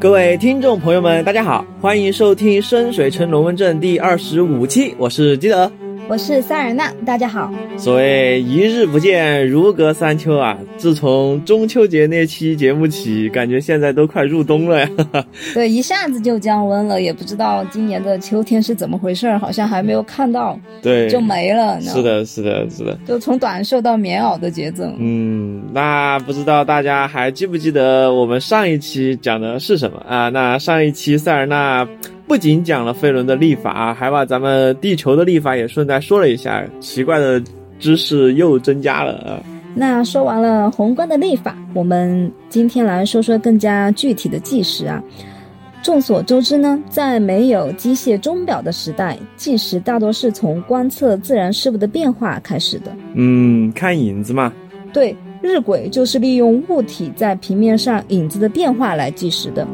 各位听众朋友们，大家好，欢迎收听《深水城龙门阵》第二十五期，我是基德。我是塞尔纳，大家好。所谓一日不见，如隔三秋啊！自从中秋节那期节目起，感觉现在都快入冬了呀。对，一下子就降温了，也不知道今年的秋天是怎么回事儿，好像还没有看到，对，就没了。是的，是的，是的，就从短袖到棉袄的节奏。嗯，那不知道大家还记不记得我们上一期讲的是什么啊？那上一期塞尔纳。不仅讲了飞轮的历法，还把咱们地球的历法也顺带说了一下，奇怪的知识又增加了啊。那说完了宏观的历法，我们今天来说说更加具体的计时啊。众所周知呢，在没有机械钟表的时代，计时大多是从观测自然事物的变化开始的。嗯，看影子嘛。对，日晷就是利用物体在平面上影子的变化来计时的。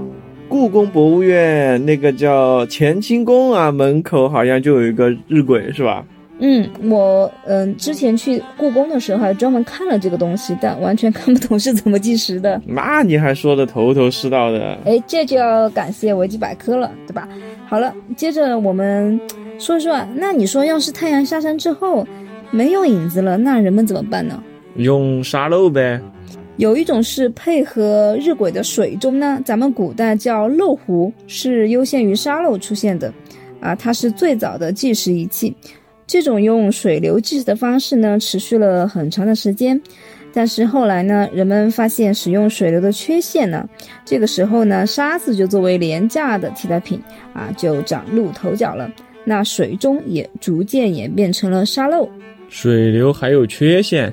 故宫博物院那个叫乾清宫啊，门口好像就有一个日晷，是吧？嗯，我嗯之前去故宫的时候还专门看了这个东西，但完全看不懂是怎么计时的。那你还说的头头是道的？哎，这就要感谢维基百科了，对吧？好了，接着我们说说，那你说要是太阳下山之后没有影子了，那人们怎么办呢？用沙漏呗。有一种是配合日晷的水钟呢，咱们古代叫漏壶，是优先于沙漏出现的，啊，它是最早的计时仪器。这种用水流计时的方式呢，持续了很长的时间，但是后来呢，人们发现使用水流的缺陷呢，这个时候呢，沙子就作为廉价的替代品啊，就崭露头角了。那水钟也逐渐演变成了沙漏。水流还有缺陷？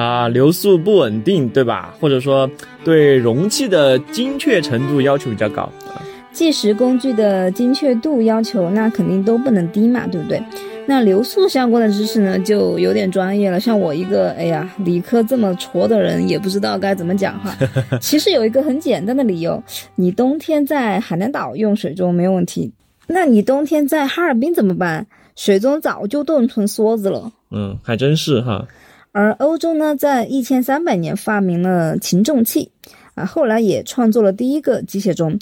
啊，流速不稳定，对吧？或者说对容器的精确程度要求比较高啊。计时工具的精确度要求，那肯定都不能低嘛，对不对？那流速相关的知识呢，就有点专业了。像我一个，哎呀，理科这么矬的人，也不知道该怎么讲哈。其实有一个很简单的理由，你冬天在海南岛用水中没有问题，那你冬天在哈尔滨怎么办？水中早就冻成梭子了。嗯，还真是哈。而欧洲呢，在一千三百年发明了擒重器，啊，后来也创作了第一个机械钟，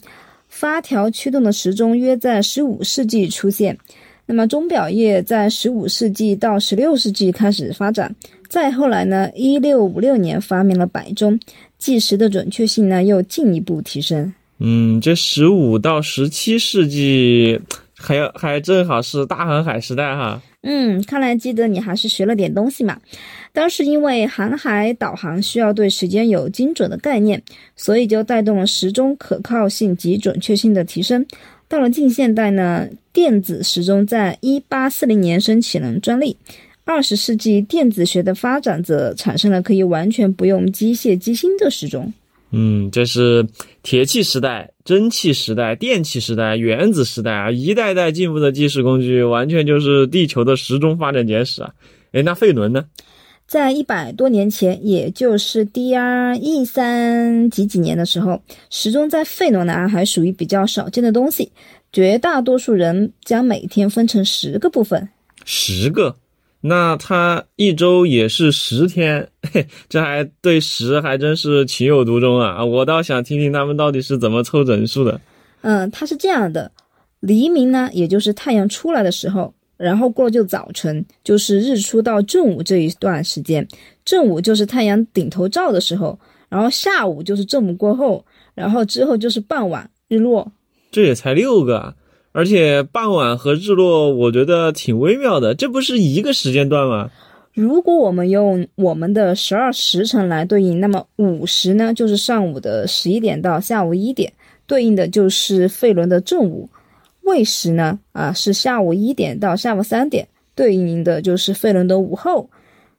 发条驱动的时钟约在十五世纪出现。那么钟表业在十五世纪到十六世纪开始发展，再后来呢，一六五六年发明了摆钟，计时的准确性呢又进一步提升。嗯，这十五到十七世纪还还正好是大航海时代哈。嗯，看来记得你还是学了点东西嘛。当时因为航海导航需要对时间有精准的概念，所以就带动了时钟可靠性及准确性的提升。到了近现代呢，电子时钟在一八四零年申请了专利。二十世纪电子学的发展则产生了可以完全不用机械机芯的时钟。嗯，这是铁器时代、蒸汽时代、电气时代、原子时代啊，一代代进步的计时工具，完全就是地球的时钟发展简史啊！诶，那费伦呢？在一百多年前，也就是 D R E 三几几年的时候，时钟在费罗呢还属于比较少见的东西。绝大多数人将每天分成十个部分，十个，那他一周也是十天，嘿，这还对十还真是情有独钟啊！我倒想听听他们到底是怎么凑整数的。嗯，它是这样的，黎明呢，也就是太阳出来的时候。然后过了就早晨，就是日出到正午这一段时间。正午就是太阳顶头照的时候，然后下午就是正午过后，然后之后就是傍晚日落。这也才六个，而且傍晚和日落，我觉得挺微妙的。这不是一个时间段吗？如果我们用我们的十二时辰来对应，那么午时呢，就是上午的十一点到下午一点，对应的就是费伦的正午。未时呢？啊，是下午一点到下午三点，对应的就是费伦的午后。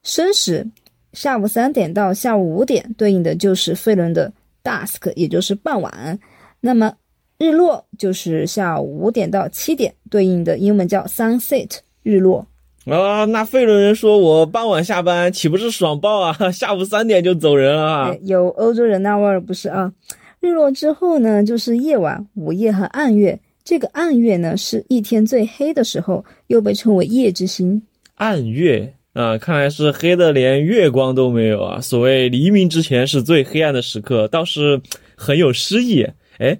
申时，下午三点到下午五点，对应的就是费伦的 dusk，也就是傍晚。那么日落就是下午五点到七点，对应的英文叫 sunset，日落。啊，那费伦人说我傍晚下班，岂不是爽爆啊？下午三点就走人啊？有欧洲人那味儿不是啊？日落之后呢，就是夜晚、午夜和暗月。这个暗月呢，是一天最黑的时候，又被称为夜之星。暗月啊，看来是黑的连月光都没有啊。所谓黎明之前是最黑暗的时刻，倒是很有诗意。哎，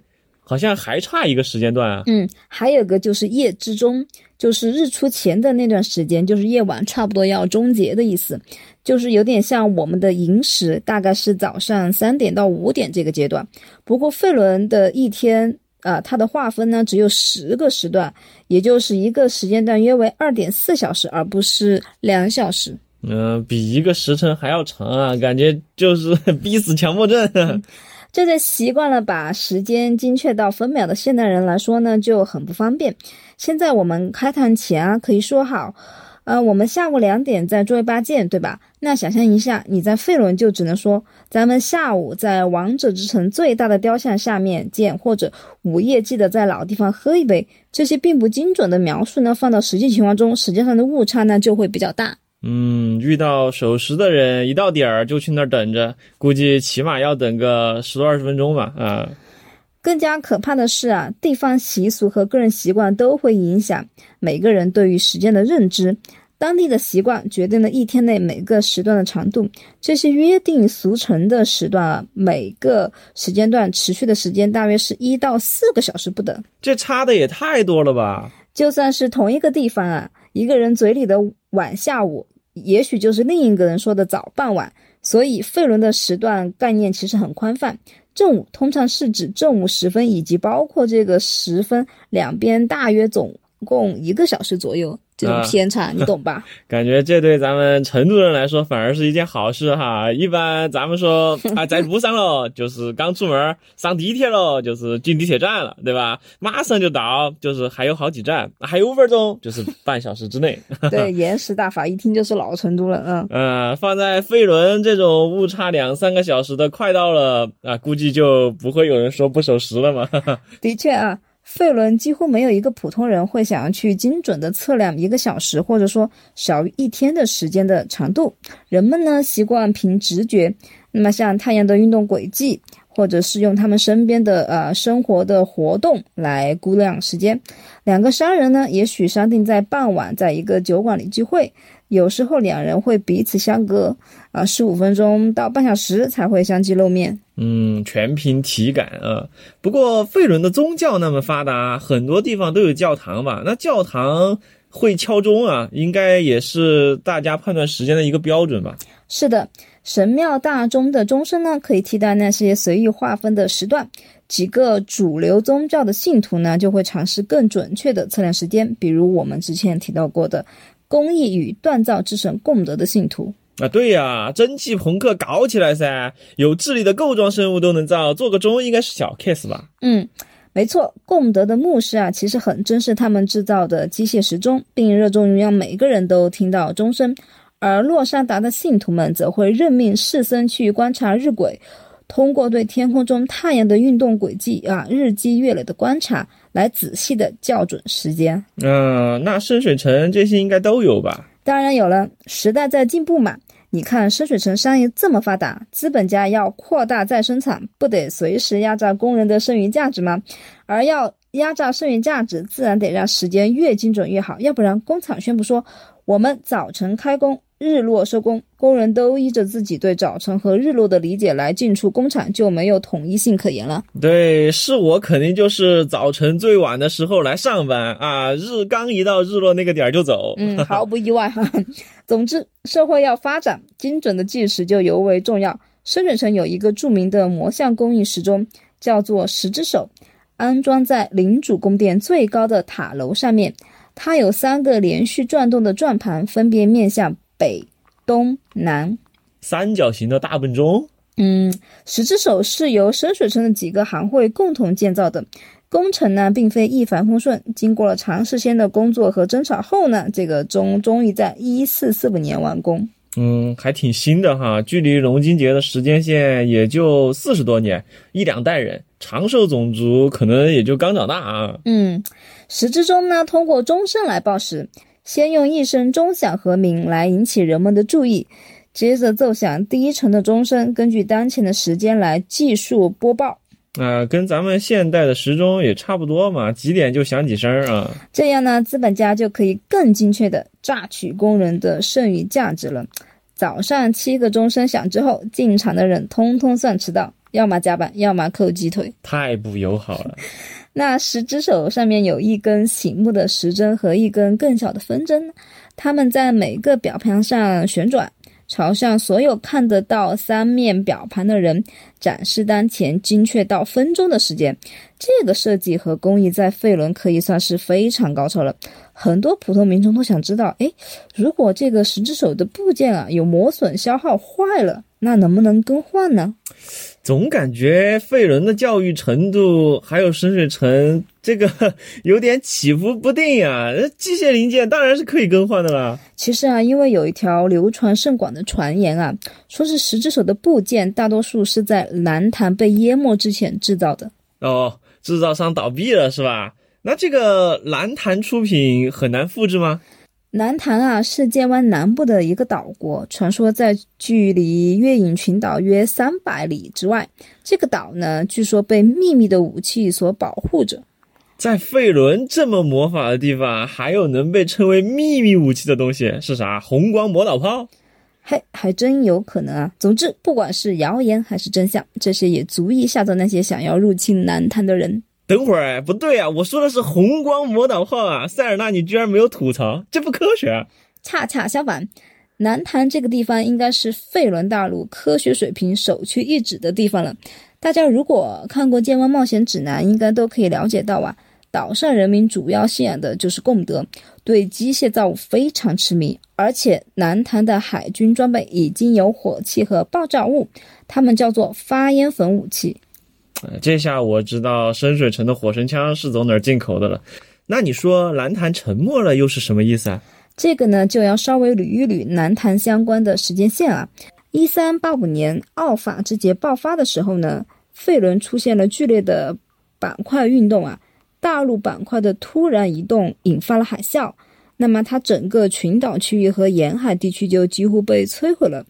好像还差一个时间段啊。嗯，还有个就是夜之中，就是日出前的那段时间，就是夜晚差不多要终结的意思，就是有点像我们的寅时，大概是早上三点到五点这个阶段。不过费伦的一天。啊，它的划分呢只有十个时段，也就是一个时间段约为二点四小时，而不是两小时。嗯，比一个时辰还要长啊，感觉就是 逼死强迫症。这对习惯了把时间精确到分秒的现代人来说呢，就很不方便。现在我们开坛前啊，可以说好。呃，我们下午两点在卓维巴见，对吧？那想象一下，你在费伦就只能说咱们下午在王者之城最大的雕像下面见，或者午夜记得在老地方喝一杯。这些并不精准的描述呢，放到实际情况中，时间上的误差呢就会比较大。嗯，遇到守时的人，一到点儿就去那儿等着，估计起码要等个十多二十分钟吧。啊。更加可怕的是啊，地方习俗和个人习惯都会影响每个人对于时间的认知。当地的习惯决定了一天内每个时段的长度。这些约定俗成的时段啊，每个时间段持续的时间大约是一到四个小时不等。这差的也太多了吧！就算是同一个地方啊，一个人嘴里的晚下午，也许就是另一个人说的早傍晚。所以费伦的时段概念其实很宽泛。正午通常是指正午时分，以及包括这个时分两边大约总共一个小时左右。这种偏差，你懂吧？感觉这对咱们成都人来说反而是一件好事哈。一般咱们说 啊，在路上喽，就是刚出门上地铁喽，就是进地铁站了，对吧？马上就到，就是还有好几站，还有五分钟，就是半小时之内。对，延时大法一听就是老成都了，嗯。嗯，放在飞轮这种误差两三个小时的快到了啊，估计就不会有人说不守时了嘛。的确啊。费伦几乎没有一个普通人会想要去精准的测量一个小时，或者说小于一天的时间的长度。人们呢习惯凭直觉，那么像太阳的运动轨迹，或者是用他们身边的呃生活的活动来估量时间。两个商人呢，也许商定在傍晚在一个酒馆里聚会。有时候两人会彼此相隔啊十五分钟到半小时才会相继露面。嗯，全凭体感啊。不过费伦的宗教那么发达，很多地方都有教堂吧？那教堂会敲钟啊，应该也是大家判断时间的一个标准吧？是的，神庙大钟的钟声呢，可以替代那些随意划分的时段。几个主流宗教的信徒呢，就会尝试更准确的测量时间，比如我们之前提到过的。工艺与锻造之神贡德的信徒啊，对呀，蒸汽朋克搞起来噻！有智力的构装生物都能造，做个钟应该是小 case 吧？嗯，没错，贡德的牧师啊，其实很珍视他们制造的机械时钟，并热衷于让每个人都听到钟声。而洛山达的信徒们则会任命士僧去观察日晷。通过对天空中太阳的运动轨迹啊，日积月累的观察，来仔细的校准时间。嗯，那深水城这些应该都有吧？当然有了，时代在进步嘛。你看深水城商业这么发达，资本家要扩大再生产，不得随时压榨工人的剩余价值吗？而要压榨剩余价值，自然得让时间越精准越好，要不然工厂宣布说我们早晨开工。日落收工，工人都依着自己对早晨和日落的理解来进出工厂，就没有统一性可言了。对，是我肯定就是早晨最晚的时候来上班啊，日刚一到日落那个点儿就走。嗯，毫不意外哈。总之，社会要发展，精准的计时就尤为重要。深水城有一个著名的魔像工艺时钟，叫做十只手，安装在领主宫殿最高的塔楼上面。它有三个连续转动的转盘，分别面向。北、东、南，三角形的大笨钟。嗯，十只手是由深水村的几个行会共同建造的，工程呢并非一帆风顺。经过了长时间的工作和争吵后呢，这个钟终于在一四四五年完工。嗯，还挺新的哈，距离龙金节的时间线也就四十多年，一两代人，长寿种族可能也就刚长大啊。嗯，时之钟呢，通过钟声来报时。先用一声钟响和鸣来引起人们的注意，接着奏响第一层的钟声，根据当前的时间来计数播报。啊，跟咱们现代的时钟也差不多嘛，几点就响几声啊。这样呢，资本家就可以更精确的榨取工人的剩余价值了。早上七个钟声响之后，进场的人通通算迟到。要么夹板，要么扣鸡腿。太不友好了。那十只手上面有一根醒目的时针和一根更小的分针，它们在每个表盘上旋转，朝向所有看得到三面表盘的人展示当前精确到分钟的时间。这个设计和工艺在费伦可以算是非常高超了。很多普通民众都想知道，哎，如果这个十只手的部件啊有磨损、消耗、坏了，那能不能更换呢？总感觉费伦的教育程度还有深水城这个 有点起伏不定呀。机械零件当然是可以更换的啦。其实啊，因为有一条流传甚广的传言啊，说是十只手的部件大多数是在蓝潭被淹没之前制造的。哦，制造商倒闭了是吧？那这个蓝潭出品很难复制吗？南坛啊，是剑湾南部的一个岛国，传说在距离月影群岛约三百里之外。这个岛呢，据说被秘密的武器所保护着。在费伦这么魔法的地方，还有能被称为秘密武器的东西是啥？红光魔导炮？嘿，还真有可能啊！总之，不管是谣言还是真相，这些也足以吓走那些想要入侵南坛的人。等会儿，不对啊！我说的是红光魔导炮啊！塞尔纳，你居然没有吐槽，这不科学。恰恰相反，南坛这个地方应该是费伦大陆科学水平首屈一指的地方了。大家如果看过《剑湾冒险指南》，应该都可以了解到啊，岛上人民主要信仰的就是贡德，对机械造物非常痴迷。而且南坛的海军装备已经有火器和爆炸物，他们叫做发烟粉武器。这下我知道深水城的火神枪是从哪儿进口的了。那你说蓝潭沉没了又是什么意思啊？这个呢就要稍微捋一捋南坛相关的时间线啊。一三八五年奥法之劫爆发的时候呢，费伦出现了剧烈的板块运动啊，大陆板块的突然移动引发了海啸，那么它整个群岛区域和沿海地区就几乎被摧毁了。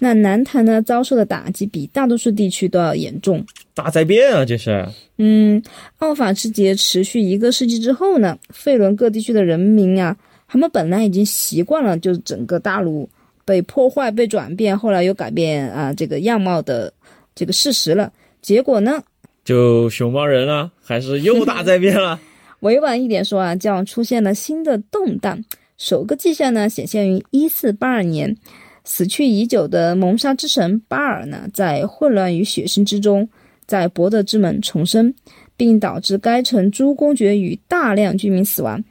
那南坛呢遭受的打击比大多数地区都要严重。大灾变啊！这是。嗯，奥法之劫持续一个世纪之后呢，费伦各地区的人民啊，他们本来已经习惯了，就是整个大陆被破坏、被转变，后来又改变啊这个样貌的这个事实了。结果呢，就熊猫人了，还是又大灾变了？委婉一点说啊，叫出现了新的动荡。首个迹象呢，显现于一四八二年，死去已久的蒙沙之神巴尔呢，在混乱与血腥之中。在博德之门重生，并导致该城诸公爵与大量居民死亡。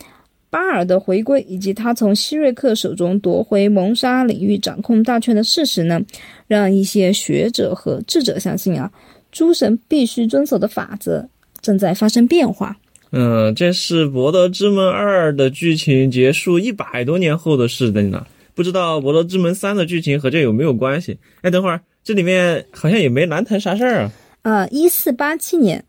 巴尔的回归以及他从希瑞克手中夺回蒙沙领域掌控大权的事实呢，让一些学者和智者相信啊，诸神必须遵守的法则正在发生变化。嗯，这是博德之门二的剧情结束一百多年后的事情了。不知道博德之门三的剧情和这有没有关系？哎，等会儿这里面好像也没南坛啥事儿啊。啊，一四八七年，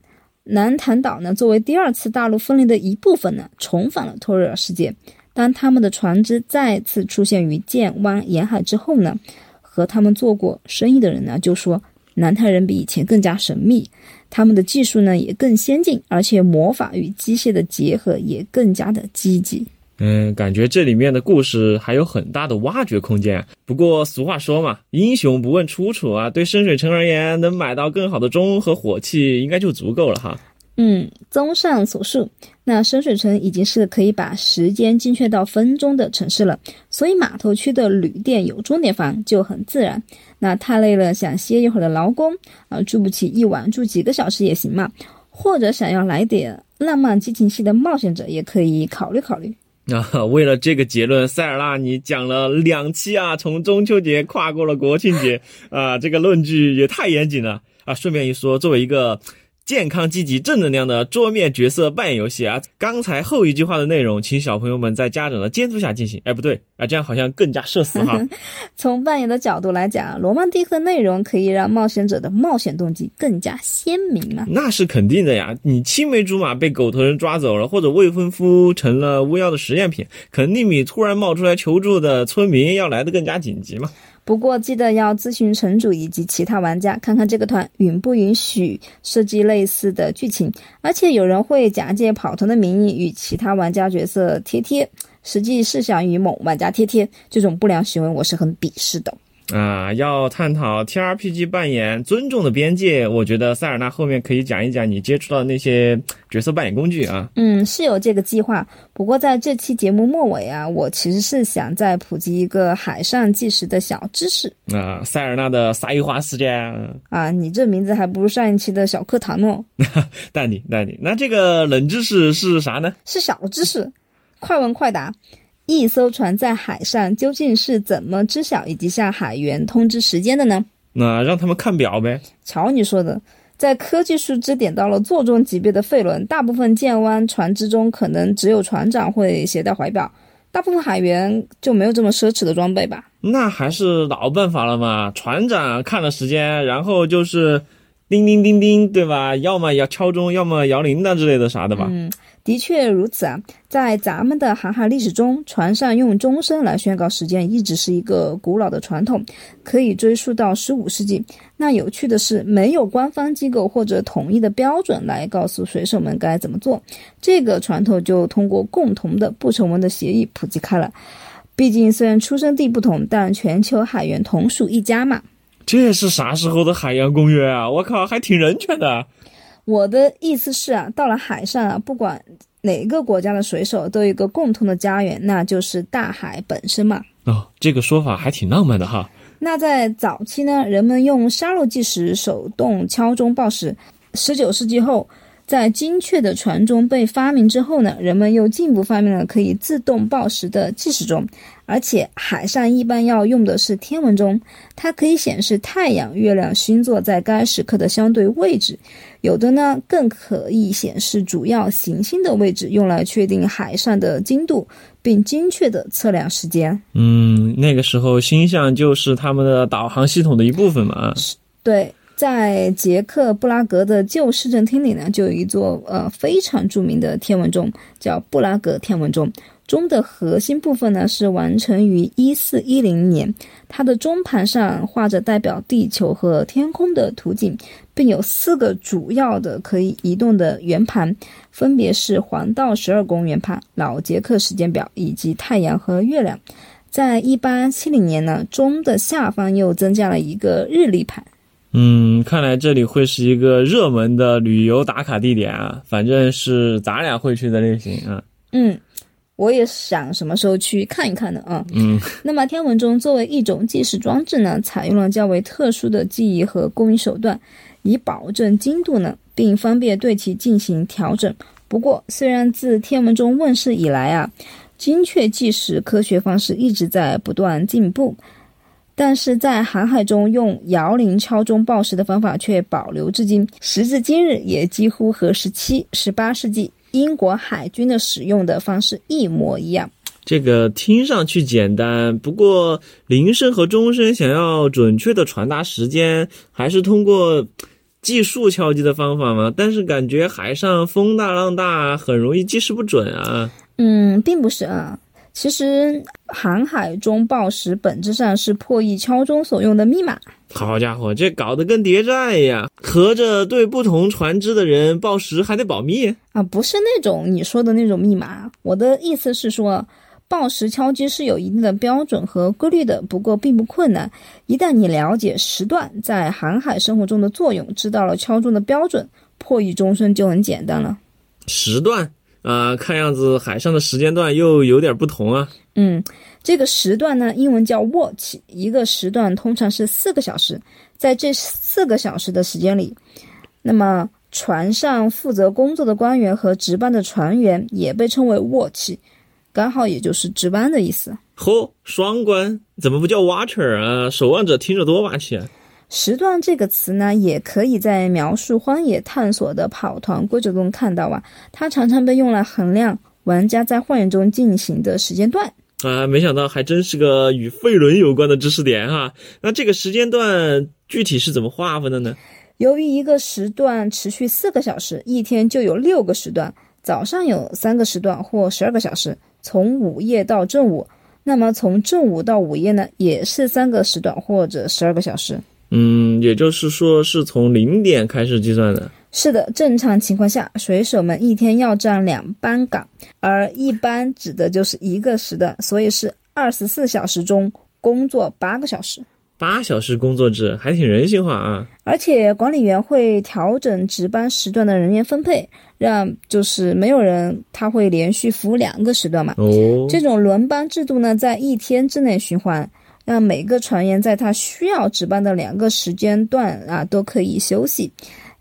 南坛岛呢作为第二次大陆分裂的一部分呢，重返了托瑞尔世界。当他们的船只再次出现于剑湾沿海之后呢，和他们做过生意的人呢就说，南坛人比以前更加神秘，他们的技术呢也更先进，而且魔法与机械的结合也更加的积极。嗯，感觉这里面的故事还有很大的挖掘空间。不过俗话说嘛，英雄不问出处啊。对深水城而言，能买到更好的钟和火器，应该就足够了哈。嗯，综上所述，那深水城已经是可以把时间精确到分钟的城市了。所以码头区的旅店有钟点房就很自然。那太累了，想歇一会儿的劳工啊，住不起一晚，住几个小时也行嘛。或者想要来点浪漫激情戏的冒险者，也可以考虑考虑。啊，为了这个结论，塞尔纳你讲了两期啊，从中秋节跨过了国庆节啊，这个论据也太严谨了啊。顺便一说，作为一个。健康、积极、正能量的桌面角色扮演游戏啊！刚才后一句话的内容，请小朋友们在家长的监督下进行。哎，不对啊，这样好像更加社死哈。从扮演的角度来讲，罗曼蒂克内容可以让冒险者的冒险动机更加鲜明啊？那是肯定的呀！你青梅竹马被狗头人抓走了，或者未婚夫成了巫妖的实验品，肯定比突然冒出来求助的村民要来的更加紧急嘛。不过记得要咨询城主以及其他玩家，看看这个团允不允许设计类似的剧情。而且有人会假借跑团的名义与其他玩家角色贴贴，实际是想与某玩家贴贴，这种不良行为我是很鄙视的。啊，要探讨 T R P G 扮演尊重的边界，我觉得塞尔纳后面可以讲一讲你接触到的那些 角色扮演工具啊。嗯，是有这个计划。不过在这期节目末尾啊，我其实是想再普及一个海上计时的小知识。啊，塞尔纳的撒一花时间啊，你这名字还不如上一期的小课堂呢。淡定淡定，那这个冷知识是啥呢？是小知识，快问快答。一艘船在海上究竟是怎么知晓以及向海员通知时间的呢？那让他们看表呗。瞧你说的，在科技树枝点到了座中级别的费轮，大部分舰湾船只中可能只有船长会携带怀表，大部分海员就没有这么奢侈的装备吧？那还是老办法了嘛，船长看了时间，然后就是叮叮叮叮，对吧？要么要敲钟，要么摇铃铛之类的啥的吧？嗯。的确如此啊，在咱们的航海历史中，船上用钟声来宣告时间，一直是一个古老的传统，可以追溯到十五世纪。那有趣的是，没有官方机构或者统一的标准来告诉水手们该怎么做，这个传统就通过共同的不成文的协议普及开了。毕竟虽然出生地不同，但全球海员同属一家嘛。这是啥时候的海洋公约啊？我靠，还挺人权的。我的意思是啊，到了海上啊，不管哪个国家的水手都有一个共同的家园，那就是大海本身嘛。哦，这个说法还挺浪漫的哈。那在早期呢，人们用沙漏计时，手动敲钟报时。十九世纪后。在精确的船钟被发明之后呢，人们又进一步发明了可以自动报时的计时钟，而且海上一般要用的是天文钟，它可以显示太阳、月亮、星座在该时刻的相对位置，有的呢更可以显示主要行星的位置，用来确定海上的经度，并精确的测量时间。嗯，那个时候星象就是他们的导航系统的一部分嘛。是，对。在捷克布拉格的旧市政厅里呢，就有一座呃非常著名的天文钟，叫布拉格天文钟。钟的核心部分呢是完成于一四一零年，它的钟盘上画着代表地球和天空的图景，并有四个主要的可以移动的圆盘，分别是黄道十二宫圆盘、老捷克时间表以及太阳和月亮。在一八七零年呢，钟的下方又增加了一个日历盘。嗯，看来这里会是一个热门的旅游打卡地点啊，反正是咱俩会去的类型啊。嗯，我也想什么时候去看一看的啊。嗯，那么天文钟作为一种计时装置呢，采用了较为特殊的记忆和工艺手段，以保证精度呢，并方便对其进行调整。不过，虽然自天文钟问世以来啊，精确计时科学方式一直在不断进步。但是在航海中用摇铃敲钟报时的方法却保留至今，时至今日也几乎和十七、十八世纪英国海军的使用的方式一模一样。这个听上去简单，不过铃声和钟声想要准确的传达时间，还是通过计数敲击的方法吗？但是感觉海上风大浪大，很容易计时不准啊。嗯，并不是啊。其实，航海中报时本质上是破译敲钟所用的密码。好家伙，这搞得跟谍战一样，合着对不同船只的人报时还得保密啊？不是那种你说的那种密码。我的意思是说，报时敲击是有一定的标准和规律的，不过并不困难。一旦你了解时段在航海生活中的作用，知道了敲钟的标准，破译钟声就很简单了。时段。啊，看样子海上的时间段又有点不同啊。嗯，这个时段呢，英文叫 watch，一个时段通常是四个小时。在这四个小时的时间里，那么船上负责工作的官员和值班的船员也被称为 watch，刚好也就是值班的意思。嚯，双关，怎么不叫 watcher 啊？守望者听着多霸气啊！时段这个词呢，也可以在描述荒野探索的跑团规则中看到啊。它常常被用来衡量玩家在荒野中进行的时间段啊。没想到还真是个与费伦有关的知识点哈。那这个时间段具体是怎么划分的呢？由于一个时段持续四个小时，一天就有六个时段。早上有三个时段或十二个小时，从午夜到正午。那么从正午到午夜呢，也是三个时段或者十二个小时。嗯，也就是说是从零点开始计算的。是的，正常情况下，水手们一天要站两班岗，而一班指的就是一个时段，所以是二十四小时中工作八个小时。八小时工作制还挺人性化啊！而且管理员会调整值班时段的人员分配，让就是没有人他会连续服务两个时段嘛。哦，这种轮班制度呢，在一天之内循环，让每个船员在他需要值班的两个时间段啊都可以休息，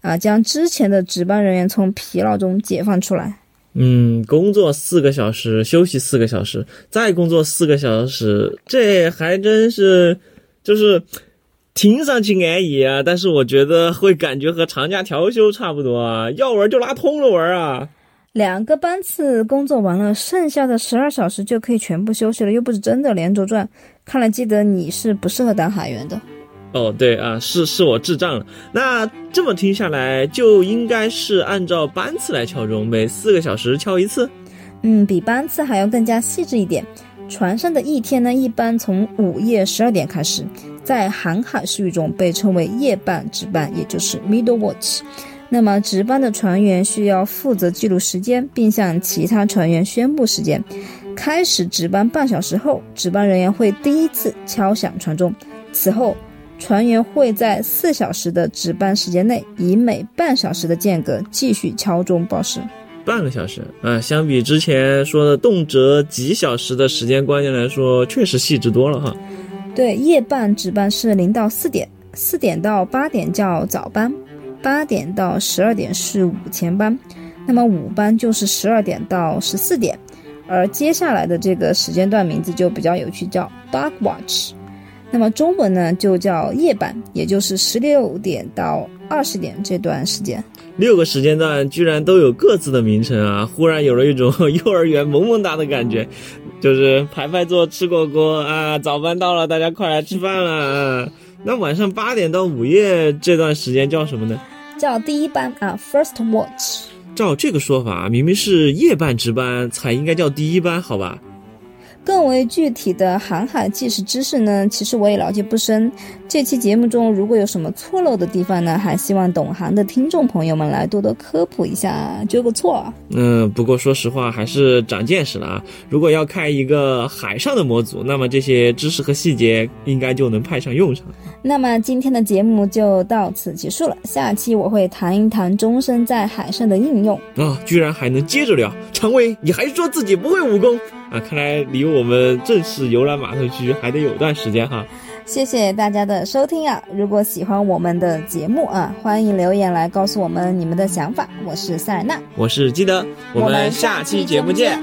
啊，将之前的值班人员从疲劳中解放出来。嗯，工作四个小时，休息四个小时，再工作四个小时，这还真是。就是听上去安逸啊，但是我觉得会感觉和长假调休差不多啊，要玩就拉通了玩啊。两个班次工作完了，剩下的十二小时就可以全部休息了，又不是真的连轴转。看来记得你是不适合当海员的。哦，对啊，是是我智障了。那这么听下来，就应该是按照班次来敲钟，每四个小时敲一次。嗯，比班次还要更加细致一点。船上的一天呢，一般从午夜十二点开始，在航海术语中被称为夜半值班，也就是 middle watch。那么值班的船员需要负责记录时间，并向其他船员宣布时间。开始值班半小时后，值班人员会第一次敲响船钟。此后，船员会在四小时的值班时间内，以每半小时的间隔继续敲钟报时。半个小时啊，相比之前说的动辄几小时的时间观念来说，确实细致多了哈。对，夜班值班是零到四点，四点到八点叫早班，八点到十二点是午前班，那么午班就是十二点到十四点，而接下来的这个时间段名字就比较有趣，叫 dark watch。那么中文呢就叫夜班，也就是十六点到二十点这段时间。六个时间段居然都有各自的名称啊！忽然有了一种 幼儿园萌萌哒的感觉，就是排排坐吃火锅啊，早班到了，大家快来吃饭了啊！那晚上八点到午夜这段时间叫什么呢？叫第一班啊，first watch。照这个说法，明明是夜班值班才应该叫第一班，好吧？更为具体的航海技术知识呢，其实我也了解不深。这期节目中如果有什么错漏的地方呢，还希望懂行的听众朋友们来多多科普一下，纠个错。嗯，不过说实话还是长见识了啊！如果要开一个海上的模组，那么这些知识和细节应该就能派上用场。那么今天的节目就到此结束了，下期我会谈一谈钟声在海上的应用。啊，居然还能接着聊！常威，你还说自己不会武功？啊，看来离我们正式游览码头区还得有段时间哈。谢谢大家的收听啊！如果喜欢我们的节目啊，欢迎留言来告诉我们你们的想法。我是塞尔娜，我是基德，我们下期节目见。